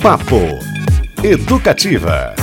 Papo Educativa.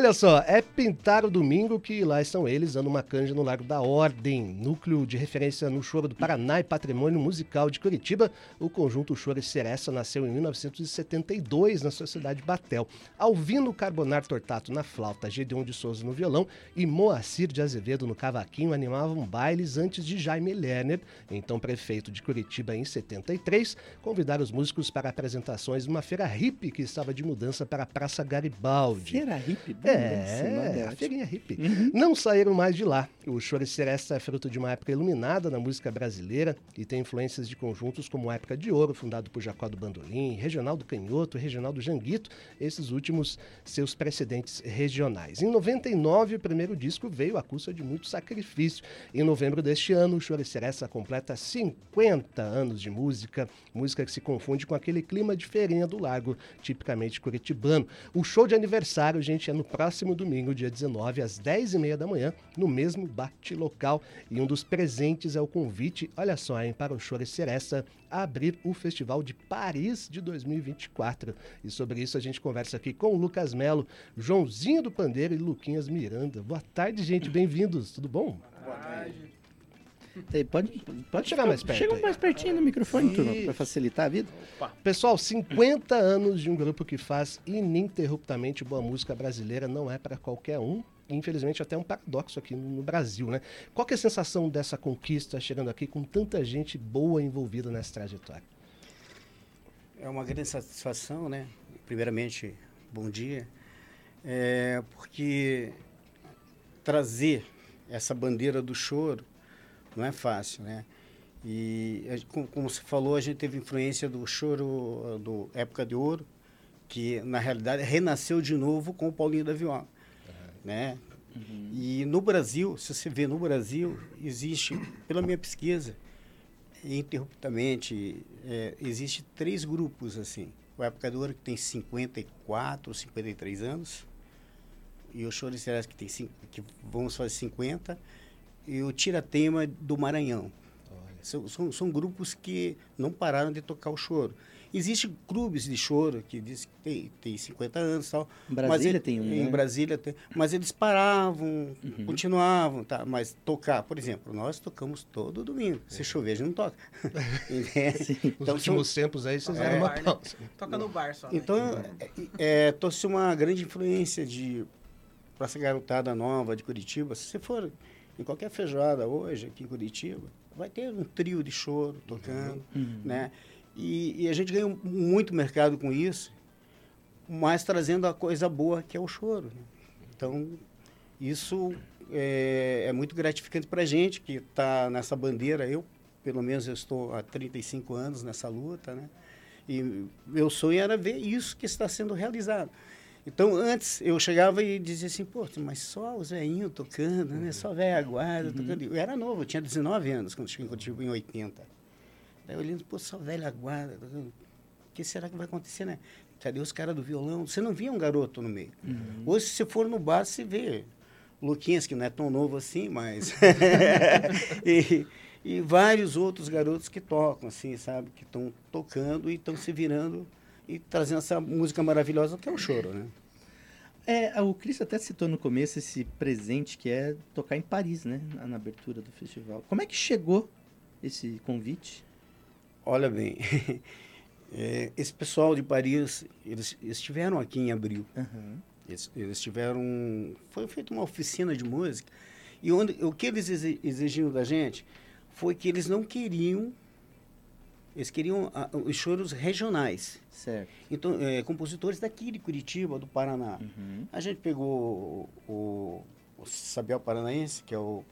Olha só, é pintar o domingo que lá estão eles dando uma canja no Largo da Ordem, núcleo de referência no choro do Paraná e patrimônio musical de Curitiba. O conjunto Choro e Seressa nasceu em 1972 na Sociedade Batel. Alvino Carbonar Tortato na flauta, Gedeon de Souza no violão e Moacir de Azevedo no cavaquinho animavam bailes antes de Jaime Lerner, então prefeito de Curitiba em 73, convidar os músicos para apresentações numa feira hippie que estava de mudança para a Praça Garibaldi. Feira hippie? É, a feirinha hippie. Uhum. Não saíram mais de lá. O Chore Seresta é fruto de uma época iluminada na música brasileira e tem influências de conjuntos como a Época de Ouro, fundado por Jacó do Bandolim, Regional do Canhoto, Regional do Janguito, esses últimos seus precedentes regionais. Em 99, o primeiro disco veio à custa de muito sacrifício. Em novembro deste ano, o Chore Seresta completa 50 anos de música, música que se confunde com aquele clima de feirinha do lago, tipicamente curitibano. O show de aniversário, gente, é no próximo domingo, dia 19, às 10h30 da manhã, no mesmo bate-local. E um dos presentes é o convite, olha só, hein, para o Chore Seressa abrir o Festival de Paris de 2024. E sobre isso a gente conversa aqui com o Lucas Melo, Joãozinho do Pandeiro e Luquinhas Miranda. Boa tarde, gente, bem-vindos, tudo bom? Boa tarde. Pode, pode chegar mais perto. Chega mais pertinho no microfone, turma, para facilitar a vida. Opa. Pessoal, 50 anos de um grupo que faz ininterruptamente boa música brasileira não é para qualquer um. Infelizmente, até um paradoxo aqui no Brasil, né? Qual é a sensação dessa conquista chegando aqui com tanta gente boa envolvida nessa trajetória? É uma grande satisfação, né? Primeiramente, bom dia. É porque trazer essa bandeira do choro não é fácil, né? E como você falou, a gente teve influência do choro do Época de Ouro, que na realidade renasceu de novo com o Paulinho da Viola, uhum. né? Uhum. E no Brasil, se você vê no Brasil, existe, pela minha pesquisa, interruptamente, é, existe três grupos assim. O Época de Ouro que tem 54, 53 anos, e o Choro de Celeste que tem cinco, que vamos fazer 50 e o Tiratema do Maranhão. São, são, são, grupos que não pararam de tocar o choro. Existem clubes de choro que diz que tem, tem 50 anos e tal. Em Brasília ele, tem um, Em né? Brasília tem. Mas eles paravam, uhum. continuavam, tá? Mas tocar, por exemplo, nós tocamos todo domingo. Se chover, a gente não toca. então, Nos últimos são, tempos aí vocês é, uma bar, pausa. Né? Toca no bar só. Né? Então, né? é, é, trouxe uma grande influência de para essa garotada nova de Curitiba. Se você for em qualquer feijoada hoje aqui em Curitiba, vai ter um trio de choro tocando, uhum. né? E, e, a gente ganha muito mercado com isso, mas trazendo a coisa boa que é o choro. Né? Então, isso é, é muito gratificante para a gente que está nessa bandeira. Eu, pelo menos, eu estou há 35 anos nessa luta, né? E meu sonho era ver isso que está sendo realizado. Então, antes, eu chegava e dizia assim, pô, mas só os velhinhos tocando, né? Só velha guarda uhum. tocando. Eu era novo, eu tinha 19 anos quando cheguei em em 80. Daí eu olhando, pô, só velha guarda tocando. O que será que vai acontecer, né? Cadê os caras do violão? Você não via um garoto no meio. Uhum. Hoje, se você for no bar, você vê Luquinhas, que não é tão novo assim, mas... e, e vários outros garotos que tocam, assim, sabe? Que estão tocando e estão se virando e trazendo essa música maravilhosa que é o choro, né? É, o Cris até citou no começo esse presente que é tocar em Paris, né? Na, na abertura do festival. Como é que chegou esse convite? Olha bem, é, esse pessoal de Paris, eles, estiveram aqui em abril. Uhum. Eles, eles tiveram... Foi feita uma oficina de música e onde, o que eles exigiam da gente foi que eles não queriam eles queriam a, os choros regionais. Certo. Então, é, compositores daqui de Curitiba, do Paraná. Uhum. A gente pegou o, o, o Sabiel Paranaense, que é o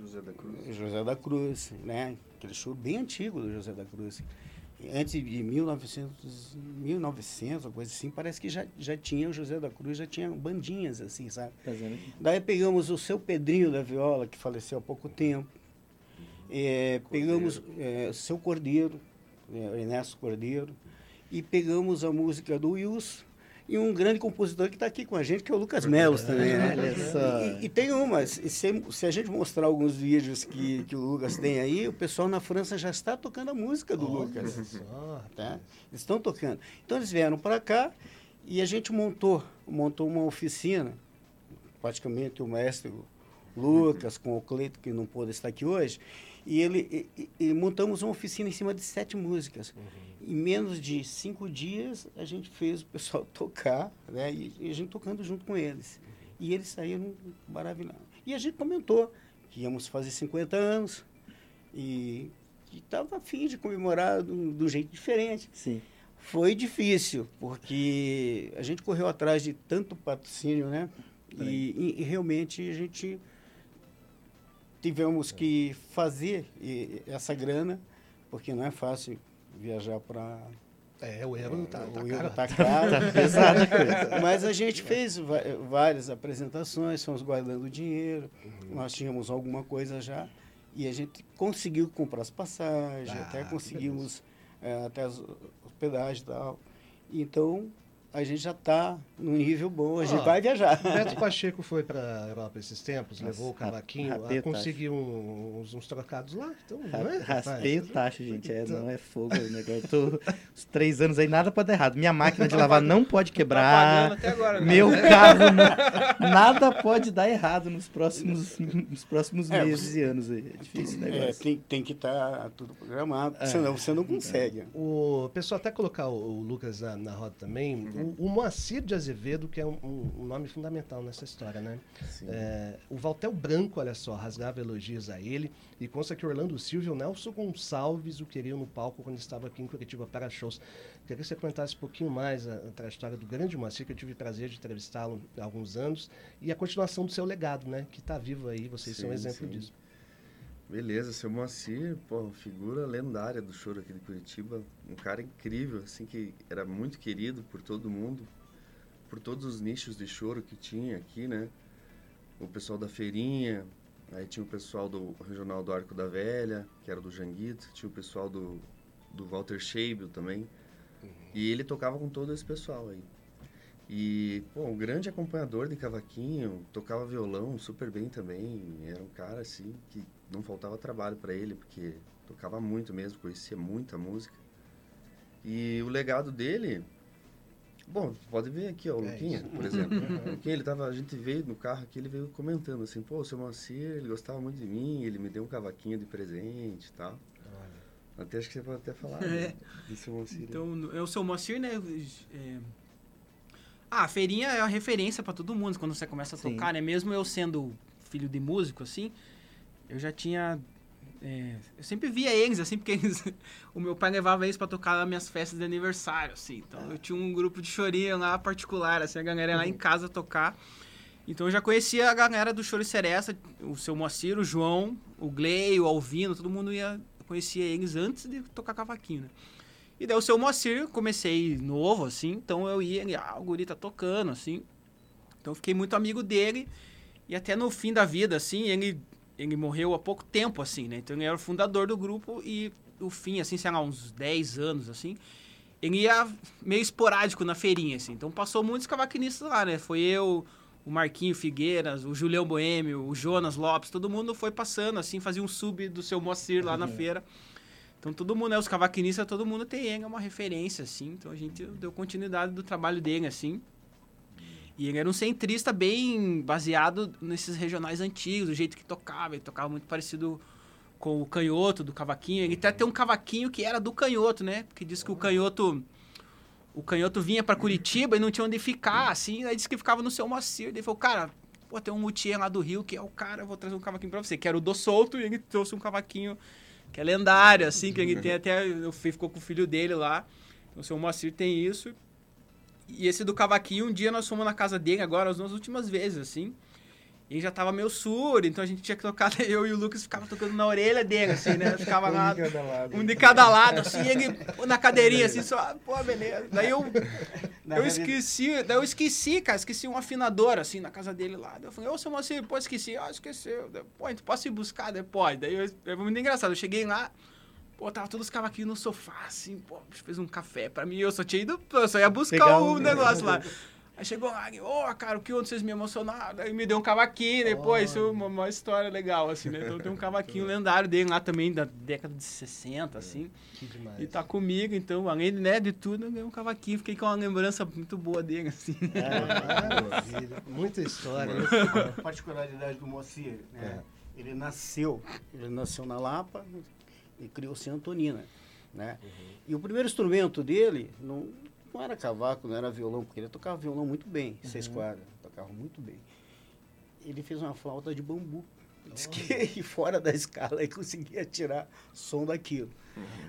José da Cruz. José da Cruz, né? Aquele choro bem antigo do José da Cruz. Antes de 1900, 1900, coisa assim, parece que já, já tinha o José da Cruz, já tinha bandinhas assim, sabe? Tá Daí pegamos o seu Pedrinho da Viola, que faleceu há pouco tempo. É, pegamos é, Seu Cordeiro, é, Ernesto Cordeiro, e pegamos a música do Wilson e um grande compositor que está aqui com a gente, que é o Lucas Melos também, né? Olha só. E, e tem uma, se, se a gente mostrar alguns vídeos que, que o Lucas tem aí, o pessoal na França já está tocando a música do Lucas. Só, Tá? Eles estão tocando. Então eles vieram para cá e a gente montou, montou uma oficina, praticamente o mestre Lucas com o Cleito, que não pôde estar aqui hoje, e ele e, e- montamos uma oficina em cima de sete músicas. Em menos de cinco dias a gente fez o pessoal tocar, né? E, e a gente tocando junto com eles. E eles saíram maravilhados. E a gente comentou que íamos fazer 50 anos e estava afim de comemorar de um de um jeito diferente. Sim. Foi difícil, porque a gente correu atrás de tanto patrocínio, né? E, e- e realmente a gente tivemos que fazer essa grana, porque não é fácil viajar para. É, o euro tá, tá o euro tá caro. Tá coisa. Mas a gente fez várias apresentações, fomos guardando dinheiro, Uhum. nós tínhamos alguma coisa já, e a gente conseguiu comprar as passagens, Ah, até conseguimos eh, até as hospedagens e tal. Então, a gente já está num nível bom, a gente Ó, vai viajar. Beto Pacheco foi para Europa esses tempos, Nossa, levou o cavaquinho, ah, o conseguiu uns, uns trocados lá. Então, não é? Raspei o tacho, gente. É, Então- não é fogo o negócio. Eu tô os três anos aí, nada pode dar errado. Minha máquina de lavar não pode Tá quebrar. até agora. né? Meu carro, não- nada pode dar errado nos próximos, nos próximos É, meses e anos aí. É difícil o É, negócio. tem, tem que estar tudo programado, É. senão você não consegue. O pessoal até colocar o, o Lucas na, na roda também, Uhum. O, o Moacir de Azevedo, que é um, um- um nome fundamental nessa história, né? É, o Valtel Branco, olha só, rasgava elogios a ele e consta que Orlando Silva e o Nelson Gonçalves o queriam no palco quando estava aqui em Curitiba para shows. Queria que você comentasse um pouquinho mais a, a trajetória do grande Moacir, que eu tive o prazer de entrevistá-lo há alguns anos, e a continuação do seu legado, né? Que está vivo aí, vocês são um Sim, exemplo sim. disso. Beleza, seu Moacir, pô, figura lendária do choro aqui de Curitiba, um cara incrível, assim, que era muito querido por todo mundo, por todos os nichos de choro que tinha aqui, né? O pessoal da feirinha, aí tinha o pessoal do Regional do Arco da Velha, que era do Janguito, tinha o pessoal do, do Walter Scheibel também, e ele tocava com todo esse pessoal aí. E, pô, um grande acompanhador de cavaquinho, tocava violão super bem também. Era um cara, assim, que não faltava trabalho para ele, porque tocava muito mesmo, conhecia muita música. E o legado dele... Bom, pode ver aqui, ó, o É Luquinha, isso. por exemplo. O Luquinha, ele tava, a gente veio no carro aqui, ele veio comentando assim, pô, o seu Moacir, ele gostava muito de mim, ele me deu um cavaquinho de presente e tal. Até acho que você pode até falar né, É. do seu Moacir. Então, sou o Moacir, né? é, Ah, a feirinha é a referência pra todo mundo quando você começa a Sim. tocar, né? Mesmo eu sendo filho de músico, assim, eu já tinha. é, eu sempre via eles, assim, porque eles- o meu pai levava eles pra tocar nas minhas festas de aniversário, assim. Então eu tinha um grupo de chorinho lá particular, assim, a galera ia lá em casa tocar. Então eu já conhecia a galera do Choro e Seresta, o seu Moacir, o João, o Glei, o Alvino, todo mundo ia. Eu conhecia eles antes de tocar cavaquinho, né? E daí o seu Moacir, comecei novo, assim, então eu ia, ele, ah, o guri tá tocando, assim. Então eu fiquei muito amigo dele. E até no fim da vida, assim, ele, ele morreu há pouco tempo, assim, né? Então ele era o fundador do grupo e o fim, assim, sei lá, uns 10 anos, assim, ele ia meio esporádico na feirinha, assim. Então passou muitos cavaquinistas lá, né? Foi eu, o Marquinho Figueiras, o Julião Boêmio, o Jonas Lopes, todo mundo foi passando, assim, fazia um sub do seu Moacir lá na feira. Então todo mundo, né, os cavaquinistas, todo mundo tem ele, é uma referência, assim. Então a gente deu continuidade do trabalho dele, assim. E ele era um centrista bem baseado nesses regionais antigos, do jeito que tocava. Ele tocava muito parecido com o canhoto do cavaquinho. Ele até tem um cavaquinho que era do canhoto, né? Porque diz que o canhoto... O canhoto vinha pra Curitiba e não tinha onde ficar, assim. Aí disse que ficava no seu Moacir. Ele falou, cara, pô, tem um luthier lá do Rio que é o cara, eu vou trazer um cavaquinho pra você. Que era o do solto e ele trouxe um cavaquinho que é lendário, assim, que ele tem até... Fui- ficou com o filho dele lá. Então, o seu Moacir tem isso. E esse do cavaquinho, um dia nós fomos na casa dele agora, as duas últimas vezes, assim. E já tava meio surdo, então a gente tinha que tocar, eu e o Lucas ficava tocando na orelha dele, assim, né? Ficava lá, um de cada lado, assim, ele na cadeirinha, assim, só, pô, beleza. Daí eu, Na eu esqueci, daí eu esqueci, cara, esqueci um afinador, assim, na casa dele lá. Daí eu falei, ô, seu Moacir, pô, esqueci. Ah, esqueceu. Daí, Pô, então posso ir buscar? Daí, pode. Daí eu, é muito engraçado, eu cheguei lá, Pô, tava todos os cavaquinhos no sofá, assim, pô, fez um café pra mim, eu só tinha ido, eu só ia buscar Pegar o um- negócio lá. Aí chegou lá, ô, cara, o que ontem vocês me emocionaram? Aí me deu um cavaquinho, depois, isso é uma, uma história legal, assim, né? Então tem um cavaquinho lendário dele lá também, da década de 60, assim. Que demais. E tá comigo, então, além né, de tudo, eu ganhei um cavaquinho. Fiquei com uma lembrança muito boa dele, assim. Maravilha. Muita história. né? A particularidade do Moacir, né? É. Ele nasceu, ele nasceu na Lapa e criou-se em Antonina, né? E o primeiro instrumento dele não, não era cavaco, não era violão, porque ele tocava violão muito bem, seis quadras, tocava muito bem. Ele fez uma flauta de bambu. Diz que fora da escala ele conseguia tirar som daquilo.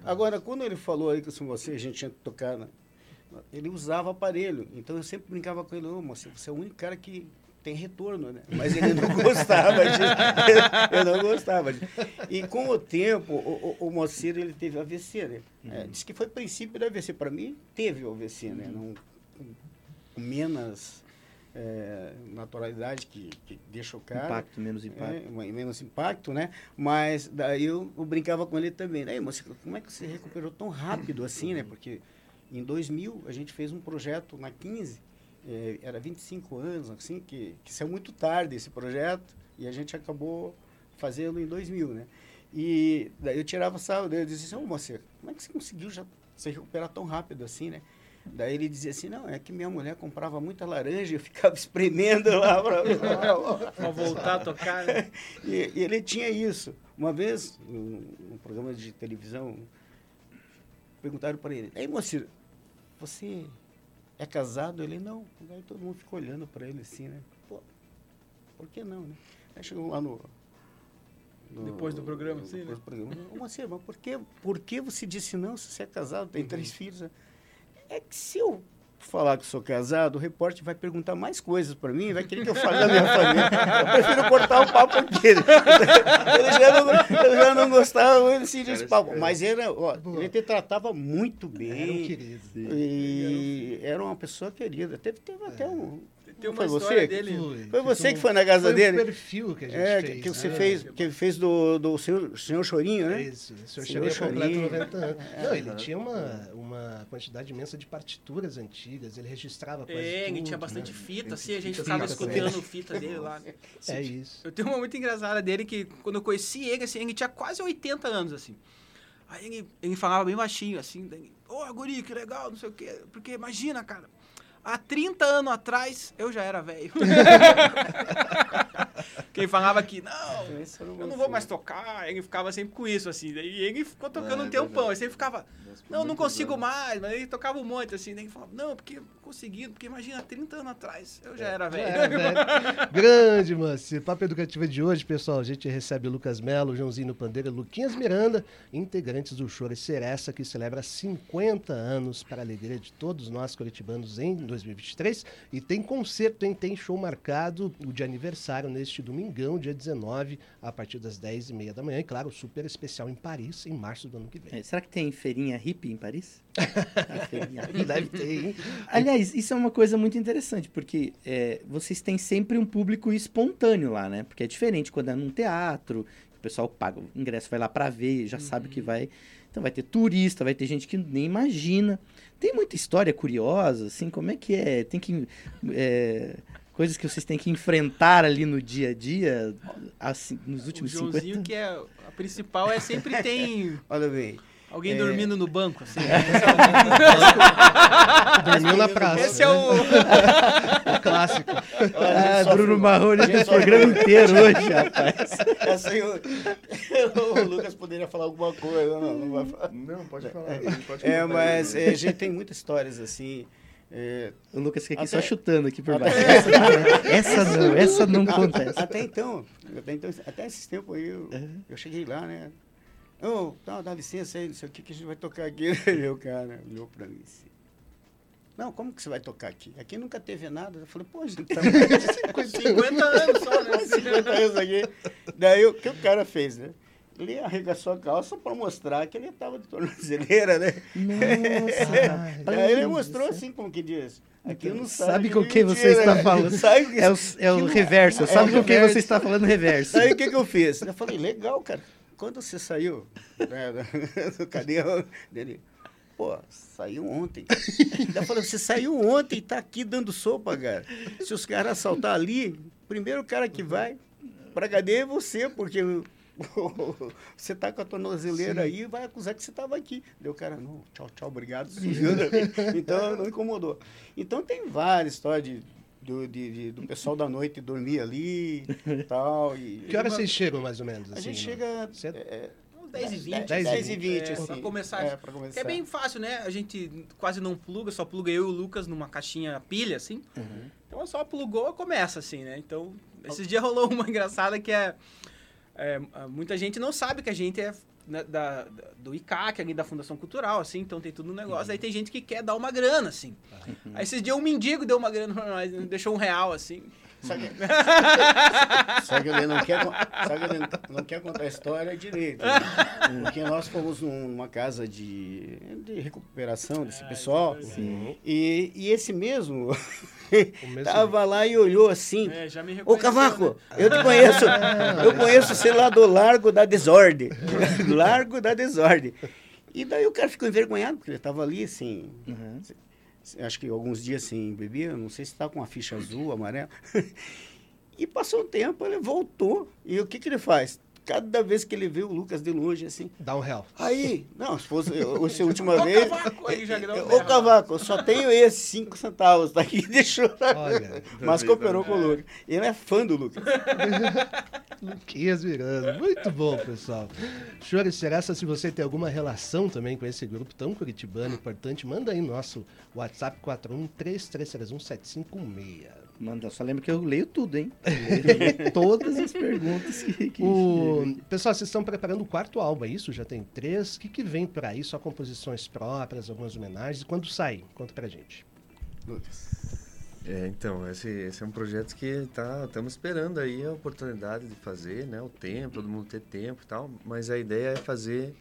Agora, quando ele falou aí que se você a gente tinha que tocar, na- ele usava aparelho. Então eu sempre brincava com ele, ô, moça, você é o único cara que tem retorno, né? Mas ele não gostava disso. Eu não gostava disso. E com o tempo, o, o, o Moacir, ele teve AVC, né? É, diz que foi princípio do AVC. Para mim, teve o AVC, né? Não, com, menos é, naturalidade que, que deixa o cara. Impacto, menos impacto. É, menos impacto, né? Mas daí eu, eu brincava com ele também. Aí, mas como é que você recuperou tão rápido assim, né? Porque em 2000 a gente fez um projeto na 15, eh, era 25 anos, assim, que, que saiu muito tarde esse projeto e a gente acabou fazendo em 2000, né? E daí eu tirava sarro eu dizia assim, ô moça, como é que você conseguiu já se recuperar tão rápido assim, né? Daí ele dizia assim, não, é que minha mulher comprava muita laranja e eu ficava espremendo lá para voltar a tocar, né? e, e ele tinha isso. Uma vez, num, num programa de televisão, perguntaram para ele: Ei, Moacir, você é casado? Ele não. Aí todo mundo ficou olhando para ele assim, né? Pô, por que não, né? Aí chegou lá no. no- Depois do programa, assim, depois né? do programa. Ô, Moacir, mas por que, por que você disse não se você é casado, tem três Uhum. filhos? né? É que se eu falar que sou casado, o repórter vai perguntar mais coisas para mim, vai querer que eu fale da minha família. Eu prefiro cortar o papo aqui. Ele já não, ele já não gostava assim, desse papo. Mas era, ó, ele te tratava muito bem. Era um querido. E era uma pessoa querida. Teve, teve até um. Tem uma foi história você? dele. Foi você um- que foi na casa foi dele? o perfil que a gente É, fez. que, que você né? fez, que fez do, do senhor, senhor Chorinho, né? Isso, o senhor Senhor Chorinho. 90 anos. Não, ele tinha uma, uma quantidade imensa de partituras antigas, ele registrava quase É, ele tudo, tinha bastante né? fita, assim, a gente Fita, ficava fita, escutando fita dele lá. É isso. Eu tenho uma muito engraçada dele que quando eu conheci ele, assim, ele tinha quase 80 anos, assim. Aí ele, ele falava bem baixinho, assim, ô, guri, que legal, não sei o quê. Porque imagina, cara, há 30 anos atrás eu já era velho. Quem falava que, não, Esse era o eu não vou mais tocar, ele ficava sempre com isso, assim. Daí ele ficou tocando É, um tempão, ele sempre ficava, não, não consigo mais, mas ele tocava um monte, assim. Daí ele falava, não, porque consegui, porque imagina, 30 anos atrás eu já era velho. É, velho. Grande, Manci. Papo Educativa de hoje, pessoal. A gente recebe o Lucas Melo, Joãozinho e o Luquinhas Miranda, integrantes do Choro e Seresta, que celebra 50 anos para a alegria de todos nós coletibanos em 2023. E tem concerto, hein? Tem show marcado o de aniversário neste domingão, dia 19, a partir das 10h30 da manhã. E claro, super especial em Paris, em março do ano que vem. É, será que tem feirinha hippie em Paris? Feirinha. Deve ter, hein? Aliás, isso é uma coisa muito interessante, porque é, vocês têm sempre um público espontâneo lá, né? Porque é diferente quando é num teatro, o pessoal paga o ingresso, vai lá pra ver, já sabe que vai. Então vai ter turista, vai ter gente que nem imagina. Tem muita história curiosa, assim, como é que é? Tem que. é, coisas que vocês têm que enfrentar ali no dia a dia, assim, nos O últimos 50 Joãozinho, anos. que é a principal, é sempre tem Olha bem. alguém É. dormindo no banco, assim. Dormiu na praça. Esse é o... o clássico. Ah, Só Bruno Marrone gente fez o só- programa inteiro hoje, rapaz. Essa aí o, o Lucas poderia falar alguma coisa, não, não vai falar. Não, pode falar. Pode É, mas é, a gente tem muitas histórias assim. É, O Lucas fica aqui Até- só chutando aqui por até- baixo. Essa não, essa não, essa não acontece. Até então, até então, até esses tempos aí, eu, eu cheguei lá, né? Ô, tá, dá licença aí, não sei o que que a gente vai tocar aqui. Aí o cara olhou pra mim assim. Não, como que você vai tocar aqui? Aqui nunca teve nada. Eu falei, pô, a gente tá Com 50 anos só, né? 50 anos aqui. Daí o que o cara fez, né? Ele arregaçou a calça para mostrar que ele estava de tornozeleira, né? Nossa, Daí ele mostrou assim, como que diz. Aqui não sabe, Sabe que com quem mentira, você está né? falando. Sabe É o, é o reverso, É sabe o com quem reverso. você está falando reverso. Aí o que, que eu fiz? Eu falei, legal, cara. quando você saiu né, do cadeirão dele, pô, saiu ontem. Eu falei, você saiu ontem e tá aqui dando sopa, cara. Se os caras assaltar ali, primeiro cara que vai pra cadeia é você, porque você tá com a tornozeleira aí e vai acusar que você tava aqui. Deu o cara, não, tchau, tchau, obrigado. então não incomodou. Então tem várias histórias de, do, de, de- do pessoal da noite dormir ali e tal. E, Que horas vocês chegam, mais ou menos? A assim, gente no- chega. Cedo? é, Uns 10 e 20. 10 e 10 e 20, É, assim. pra começar. É, pra começar. Que é bem fácil, né? A gente quase não pluga, só pluga eu e o Lucas numa caixinha pilha, assim. Então é só plugou e começa, assim, né? Então, esses dias rolou uma engraçada que é, é, Muita gente não sabe que a gente é né, da, do ICAC, ali da Fundação Cultural, assim, então tem tudo no negócio. Aí tem gente que quer dar uma grana, assim. Aí esses dias um mendigo deu uma grana pra nós, né? deixou um real, assim. Só que, só que ele não quer, só que ele não quer contar a história direito. né? Porque nós fomos num- numa casa de, de recuperação desse pessoal. E, e esse mesmo tava lá e olhou assim. É, já me Ô Cavaco, né? eu te conheço. Eu conheço você lá do Largo da Desordem. Largo da Desordem. E daí o cara ficou envergonhado, porque ele estava ali, assim, Uhum. Acho que alguns dias sem beber, não sei se estava com a ficha azul, amarela. E passou um tempo, ele voltou. E o que, que ele faz? Cada vez que ele vê o Lucas de longe, assim, Dá um real. aí, não, se fosse se a última Ô, vez. Cavaco, aí já deu um Ô, berro. Cavaco, eu só tenho esse, cinco centavos, tá aqui, deixou. Olha, Mas cooperou com o Lucas. Ele é fã do Lucas. Luquinhas Miranda. Muito bom, pessoal. Chore Seressa, se você tem alguma relação também com esse grupo tão curitibano importante, manda aí no nosso WhatsApp 4133317516. Manda, só lembra que eu leio tudo, hein? Eu leio todas as perguntas que, que O... chegam. Pessoal, vocês estão preparando o quarto álbum, é isso? Já tem três. O que, que vem por aí? Só composições próprias, algumas homenagens. E quando sai? Conta pra gente. É, então, esse, esse é um projeto que tá, estamos esperando aí a oportunidade de fazer, né? O tempo, todo mundo ter tempo e tal. Mas a ideia é fazer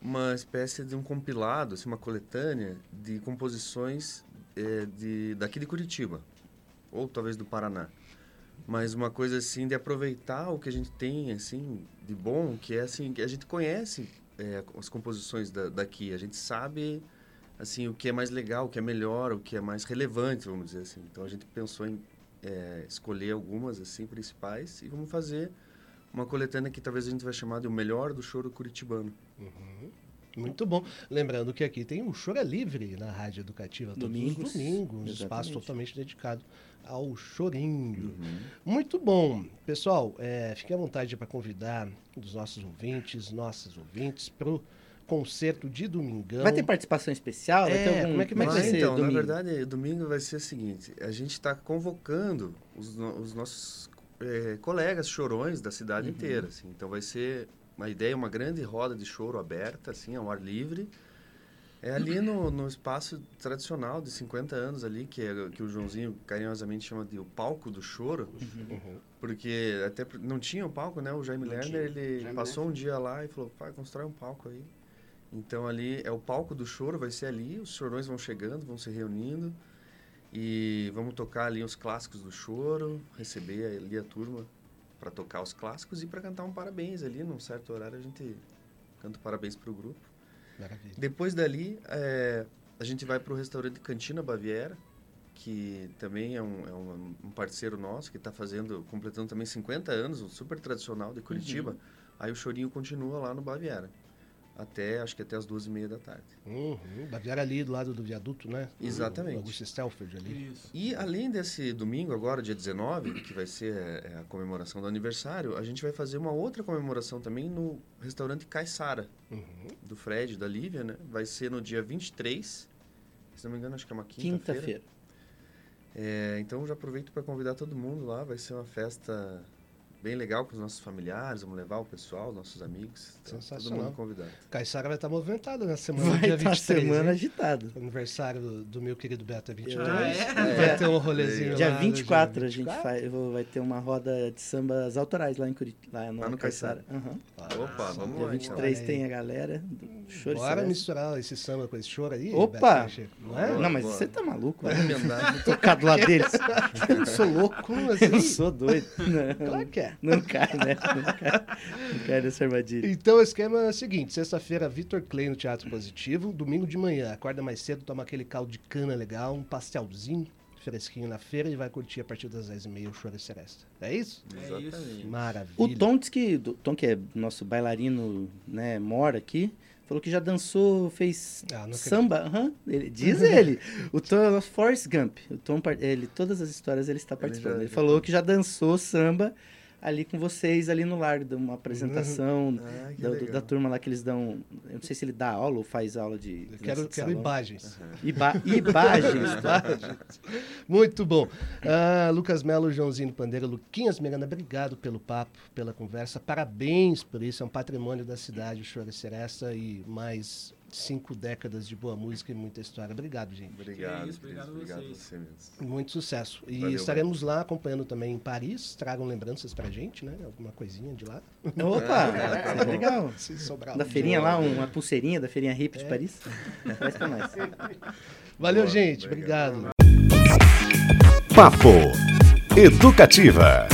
uma espécie de um compilado, assim, uma coletânea de composições é, de, daqui de Curitiba. Ou talvez do Paraná. Mas uma coisa assim de aproveitar o que a gente tem, assim, de bom, que é assim, que a gente conhece é, as composições da, daqui. A gente sabe assim o que é mais legal, o que é melhor, o que é mais relevante, vamos dizer assim. Então a gente pensou em é, escolher algumas assim principais e vamos fazer uma coletânea que talvez a gente vai chamar de o melhor do choro curitibano. Muito bom. Lembrando que aqui tem o Chora Livre na Rádio Educativa todos Domingos. os domingos, um espaço totalmente dedicado ao chorinho. Muito bom. Pessoal, é, fique à vontade para convidar os nossos ouvintes, nossas ouvintes, para o concerto de domingão. Vai ter participação especial? Vai É, ter algum... como é que vai vai ser então, domingo? na verdade, domingo vai ser o seguinte: a gente está convocando os, no- os nossos eh, colegas chorões da cidade Uhum. inteira. Assim. Então, vai ser uma ideia, uma grande roda de choro aberta, assim, ao ar livre. É ali no, no espaço tradicional de 50 anos ali, que, é, que o Joãozinho carinhosamente chama de o palco do choro, Uhum. porque até não tinha um palco, né? O Jaime Não Lerner, tinha. ele Jaime passou um dia lá e falou, pai, constrói um palco aí. Então ali é o palco do choro, vai ser ali, os chorões vão chegando, vão se reunindo e vamos tocar ali os clássicos do choro, receber ali a turma para tocar os clássicos e para cantar um parabéns ali, num certo horário a gente canta parabéns para o grupo. Maravilha. Depois dali, é, a gente vai para o restaurante Cantina Baviera, que também é um, é um- um parceiro nosso, que está fazendo, completando também 50 anos, um super tradicional de Curitiba. Aí o chorinho continua lá no Baviera. Até, acho que até as duas e meia da tarde. Uhum. Baviera ali do lado do viaduto, né? Exatamente. O Augusto Stelford ali. Isso. E além desse domingo, agora, dia 19, que vai ser é, a comemoração do aniversário, a gente vai fazer uma outra comemoração também no restaurante Caissara, Uhum. do Fred, da Lívia, né? Vai ser no dia 23, se não me engano, acho que é uma quinta-feira. Quinta-feira. É, então já aproveito para convidar todo mundo lá. Vai ser uma festa bem legal com os nossos familiares. Vamos levar o pessoal, nossos amigos. Então, todo Sensacional. mundo convidado. Caissara vai estar movimentada na semana Vai dia estar 23. semana hein? agitada. Aniversário do, do meu querido Beto é 23. Ah, é? Vai ter um rolezinho Dia lá. no 24 a dia gente 24. faz, vou- vai ter uma roda de sambas autorais lá em Curitiba, lá no, Lá no Caixara. Aham. Opa, vamos Dia lá 23 então. tem a galera do Choro Bora Celeste. misturar esse samba com esse choro aí. Opa! Beto Não é? Não, mas Boa. você tá maluco, emendar. tocar do lado deles. Eu sou louco, como assim? Eu sou doido. Não. Claro que é. Não cai, né? Não cai, não cai nessa armadilha. Então o esquema é o seguinte: sexta-feira, Vitor Clay no Teatro Positivo. Domingo de manhã, acorda mais cedo, toma aquele caldo de cana legal, um pastelzinho fresquinho na feira e vai curtir a partir das 10h30 o Choro Seresta. É isso? É isso. Maravilha. O Tom disse que, o Tom, que é nosso bailarino, né, mora aqui, falou que já dançou, fez Ah, samba. aham, ele, diz ele. O Tom é o nosso Forrest Gump. O Tom, ele, todas as histórias ele está participando. já- Ele, já falou contou. que já dançou samba ali com vocês, ali no lar, de uma apresentação Ah, que da, do- da turma lá que eles dão. Eu não sei se ele dá aula ou faz aula de. Eu quero, quero imagens. Iba, imagens? Muito bom. Ah, Lucas Melo, Joãozinho Pandeira, Luquinhas Miranda, obrigado pelo papo, pela conversa. Parabéns por isso. É um patrimônio da cidade, o Choro Seresta, e mais cinco décadas de boa música e muita história. Obrigado, gente. Obrigado, Que isso, Cris, obrigado a obrigado vocês. você mesmo. Muito sucesso. E Valeu, estaremos lá acompanhando também em Paris. Tragam lembranças pra gente, né? Alguma coisinha de lá. Opa, é legal. Se sobrar Da feirinha lá, uma pulseirinha da feirinha hippie de Paris. Traz pra nós. Valeu, Boa, gente. obrigado. obrigado. Papo Educativa.